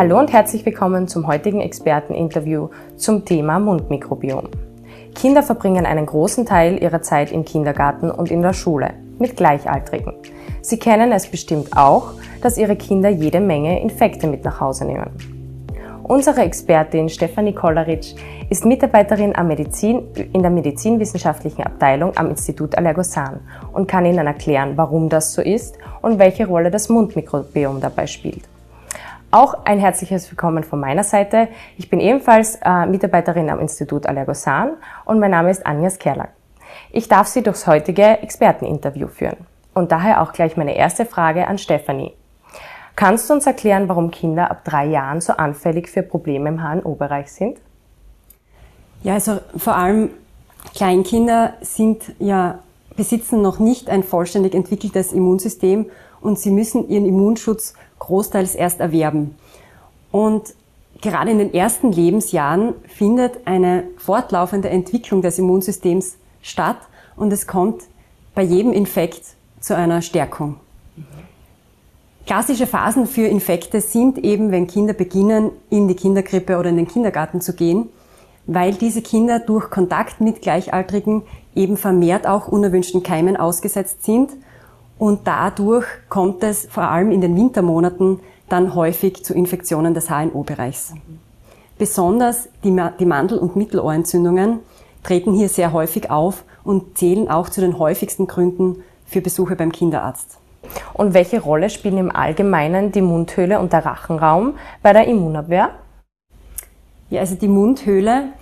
Hallo und herzlich willkommen zum heutigen Experteninterview zum Thema Mundmikrobiom. Kinder verbringen einen großen Teil ihrer Zeit im Kindergarten und in der Schule mit Gleichaltrigen. Sie kennen es bestimmt auch, dass ihre Kinder jede Menge Infekte mit nach Hause nehmen. Unsere Expertin Stefanie Kolleritsch ist Mitarbeiterin Medizin, in der medizinwissenschaftlichen Abteilung am Institut Allergosan und kann Ihnen erklären, warum das so ist und welche Rolle das Mundmikrobiom dabei spielt. Auch ein herzliches Willkommen von meiner Seite. Ich bin ebenfalls äh, Mitarbeiterin am Institut Allergosan und mein Name ist Anja Skerlak. Ich darf Sie durchs heutige Experteninterview führen. Und daher auch gleich meine erste Frage an Stefanie. Kannst du uns erklären, warum Kinder ab drei Jahren so anfällig für Probleme im HNO-Bereich sind? Ja, also vor allem Kleinkinder sind ja, besitzen noch nicht ein vollständig entwickeltes Immunsystem und sie müssen ihren Immunschutz großteils erst erwerben. Und gerade in den ersten Lebensjahren findet eine fortlaufende Entwicklung des Immunsystems statt und es kommt bei jedem Infekt zu einer Stärkung. Klassische Phasen für Infekte sind eben, wenn Kinder beginnen, in die Kinderkrippe oder in den Kindergarten zu gehen, weil diese Kinder durch Kontakt mit Gleichaltrigen eben vermehrt auch unerwünschten Keimen ausgesetzt sind und dadurch kommt es vor allem in den Wintermonaten dann häufig zu Infektionen des HNO-Bereichs. Besonders die, Mandel- und Mittelohrentzündungen treten hier sehr häufig auf und zählen auch zu den häufigsten Gründen für Besuche beim Kinderarzt. Und welche Rolle spielen im Allgemeinen die Mundhöhle und der Rachenraum bei der Immunabwehr? Ja, also die Mundhöhle,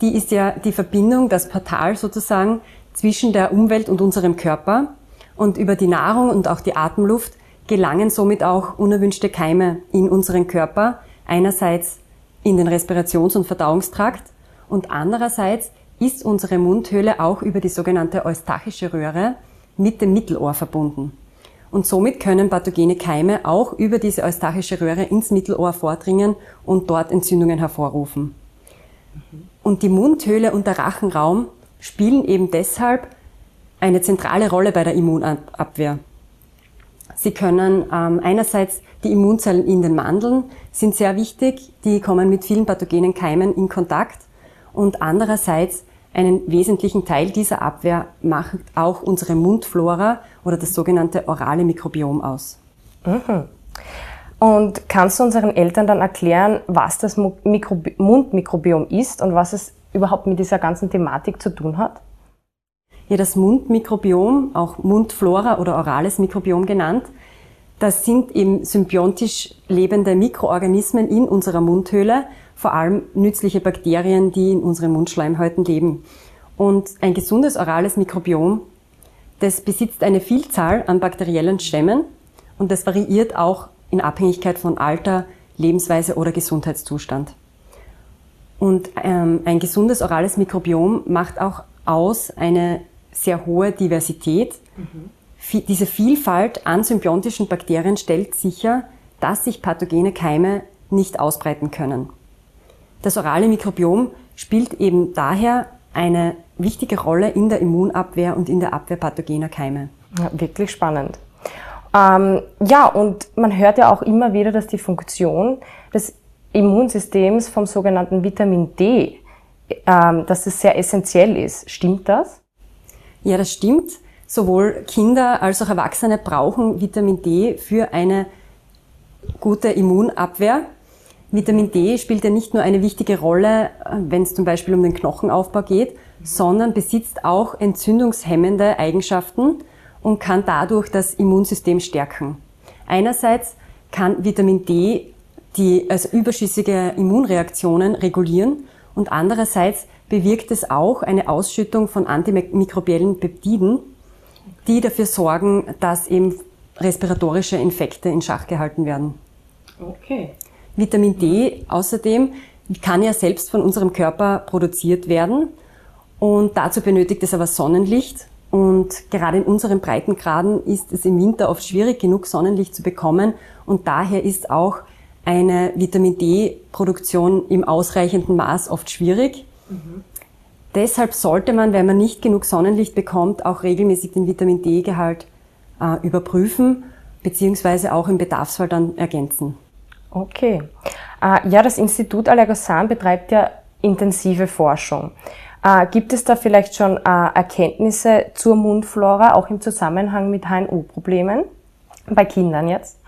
die ist ja die Verbindung, das Portal sozusagen zwischen der Umwelt und unserem Körper. Und über die Nahrung und auch die Atemluft gelangen somit auch unerwünschte Keime in unseren Körper. Einerseits in den Respirations- und Verdauungstrakt und andererseits ist unsere Mundhöhle auch über die sogenannte eustachische Röhre mit dem Mittelohr verbunden. Und somit können pathogene Keime auch über diese eustachische Röhre ins Mittelohr vordringen und dort Entzündungen hervorrufen. Und die Mundhöhle und der Rachenraum spielen eben deshalb eine zentrale Rolle bei der Immunabwehr. Sie können ähm, einerseits die Immunzellen in den Mandeln sind sehr wichtig, die kommen mit vielen pathogenen Keimen in Kontakt und andererseits einen wesentlichen Teil dieser Abwehr macht auch unsere Mundflora oder das sogenannte orale Mikrobiom aus. Mhm. Und kannst du unseren Eltern dann erklären, was das Mikrobi Mundmikrobiom ist und was es überhaupt mit dieser ganzen Thematik zu tun hat? Ja, das Mundmikrobiom, auch Mundflora oder orales Mikrobiom genannt, das sind eben symbiontisch lebende Mikroorganismen in unserer Mundhöhle, vor allem nützliche Bakterien, die in unseren Mundschleimhäuten leben. Und ein gesundes orales Mikrobiom, das besitzt eine Vielzahl an bakteriellen Stämmen und das variiert auch in Abhängigkeit von Alter, Lebensweise oder Gesundheitszustand. Und ähm, ein gesundes orales Mikrobiom macht auch aus eine sehr hohe Diversität. Mhm. Diese Vielfalt an symbiontischen Bakterien stellt sicher, dass sich pathogene Keime nicht ausbreiten können. Das orale Mikrobiom spielt eben daher eine wichtige Rolle in der Immunabwehr und in der Abwehr pathogener Keime. Ja, wirklich spannend. Ähm, ja, und man hört ja auch immer wieder, dass die Funktion des Immunsystems vom sogenannten Vitamin D, ähm, dass es sehr essentiell ist. Stimmt das? Ja, das stimmt. Sowohl Kinder als auch Erwachsene brauchen Vitamin D für eine gute Immunabwehr. Vitamin D spielt ja nicht nur eine wichtige Rolle, äh, wenn es zum Beispiel um den Knochenaufbau geht, sondern besitzt auch entzündungshemmende Eigenschaften und kann dadurch das Immunsystem stärken. Einerseits kann Vitamin D die also überschüssige Immunreaktionen regulieren und andererseits bewirkt es auch eine Ausschüttung von antimikrobiellen Peptiden, die dafür sorgen, dass eben respiratorische Infekte in Schach gehalten werden. Okay. Vitamin D außerdem kann ja selbst von unserem Körper produziert werden und dazu benötigt es aber Sonnenlicht und gerade in unseren Breitengraden ist es im Winter oft schwierig genug Sonnenlicht zu bekommen und daher ist auch eine Vitamin D-Produktion im ausreichenden Maß oft schwierig. Mhm. Deshalb sollte man, wenn man nicht genug Sonnenlicht bekommt, auch regelmäßig den Vitamin D-Gehalt äh, überprüfen, beziehungsweise auch im Bedarfsfall dann ergänzen. Okay. Äh, ja, das Institut Allergosan betreibt ja intensive Forschung. Äh, gibt es da vielleicht schon äh, Erkenntnisse zur Mundflora, auch im Zusammenhang mit HNO-Problemen? Bei Kindern jetzt?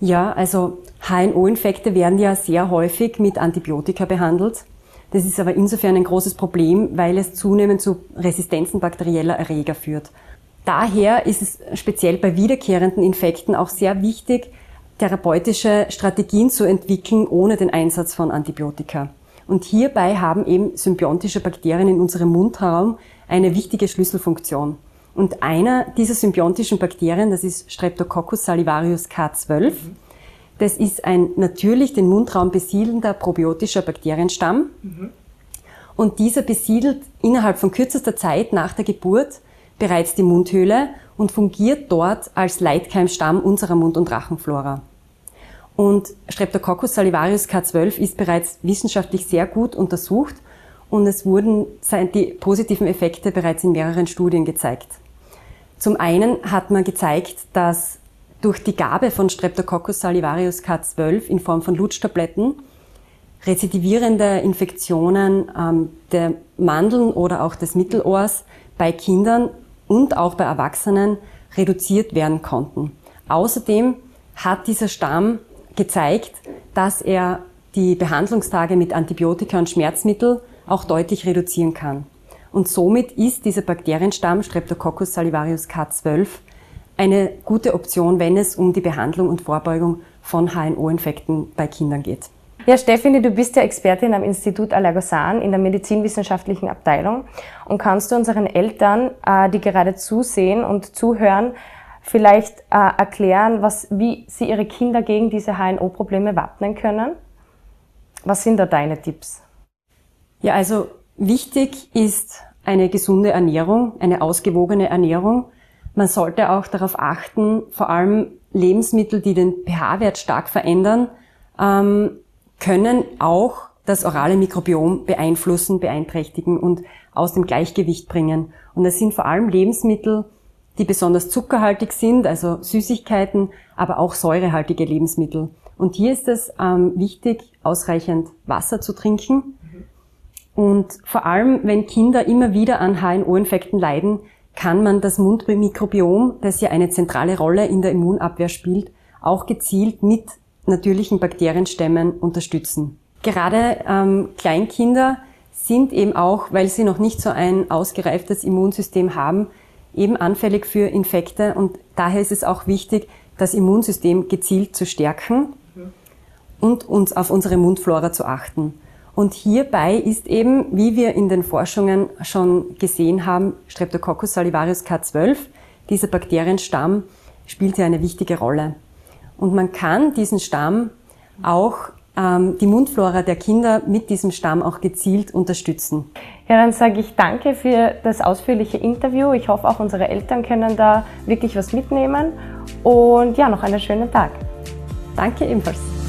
Ja, also HNO-Infekte werden ja sehr häufig mit Antibiotika behandelt. Das ist aber insofern ein großes Problem, weil es zunehmend zu Resistenzen bakterieller Erreger führt. Daher ist es speziell bei wiederkehrenden Infekten auch sehr wichtig, therapeutische Strategien zu entwickeln ohne den Einsatz von Antibiotika. Und hierbei haben eben symbiontische Bakterien in unserem Mundraum eine wichtige Schlüsselfunktion. Und einer dieser symbiontischen Bakterien, das ist Streptococcus salivarius K12, das ist ein natürlich den Mundraum besiedelnder probiotischer Bakterienstamm. Mhm. Und dieser besiedelt innerhalb von kürzester Zeit nach der Geburt bereits die Mundhöhle und fungiert dort als Leitkeimstamm unserer Mund- und Rachenflora. Und Streptococcus salivarius K12 ist bereits wissenschaftlich sehr gut untersucht und es wurden die positiven Effekte bereits in mehreren Studien gezeigt. Zum einen hat man gezeigt, dass durch die Gabe von Streptococcus salivarius K12 in Form von Lutschtabletten rezidivierende Infektionen ähm, der Mandeln oder auch des Mittelohrs bei Kindern und auch bei Erwachsenen reduziert werden konnten. Außerdem hat dieser Stamm gezeigt, dass er die Behandlungstage mit Antibiotika und Schmerzmittel auch deutlich reduzieren kann. Und somit ist dieser Bakterienstamm Streptococcus salivarius K12 eine gute Option, wenn es um die Behandlung und Vorbeugung von HNO-Infekten bei Kindern geht. Ja, Stefanie, du bist ja Expertin am Institut Allergosan in der medizinwissenschaftlichen Abteilung und kannst du unseren Eltern, äh, die gerade zusehen und zuhören, vielleicht äh, erklären, was, wie sie ihre Kinder gegen diese HNO-Probleme wappnen können? Was sind da deine Tipps? Ja, also wichtig ist eine gesunde Ernährung, eine ausgewogene Ernährung. Man sollte auch darauf achten, vor allem Lebensmittel, die den pH-Wert stark verändern, ähm, können auch das orale Mikrobiom beeinflussen, beeinträchtigen und aus dem Gleichgewicht bringen. Und es sind vor allem Lebensmittel, die besonders zuckerhaltig sind, also Süßigkeiten, aber auch säurehaltige Lebensmittel. Und hier ist es ähm, wichtig, ausreichend Wasser zu trinken. Und vor allem, wenn Kinder immer wieder an HNO-Infekten leiden, kann man das Mundmikrobiom, das ja eine zentrale Rolle in der Immunabwehr spielt, auch gezielt mit natürlichen Bakterienstämmen unterstützen. Gerade ähm, Kleinkinder sind eben auch, weil sie noch nicht so ein ausgereiftes Immunsystem haben, eben anfällig für Infekte und daher ist es auch wichtig, das Immunsystem gezielt zu stärken und uns auf unsere Mundflora zu achten. Und hierbei ist eben, wie wir in den Forschungen schon gesehen haben, Streptococcus salivarius K12, dieser Bakterienstamm, spielt hier eine wichtige Rolle. Und man kann diesen Stamm auch ähm, die Mundflora der Kinder mit diesem Stamm auch gezielt unterstützen. Ja, dann sage ich danke für das ausführliche Interview. Ich hoffe, auch unsere Eltern können da wirklich was mitnehmen. Und ja, noch einen schönen Tag. Danke ebenfalls.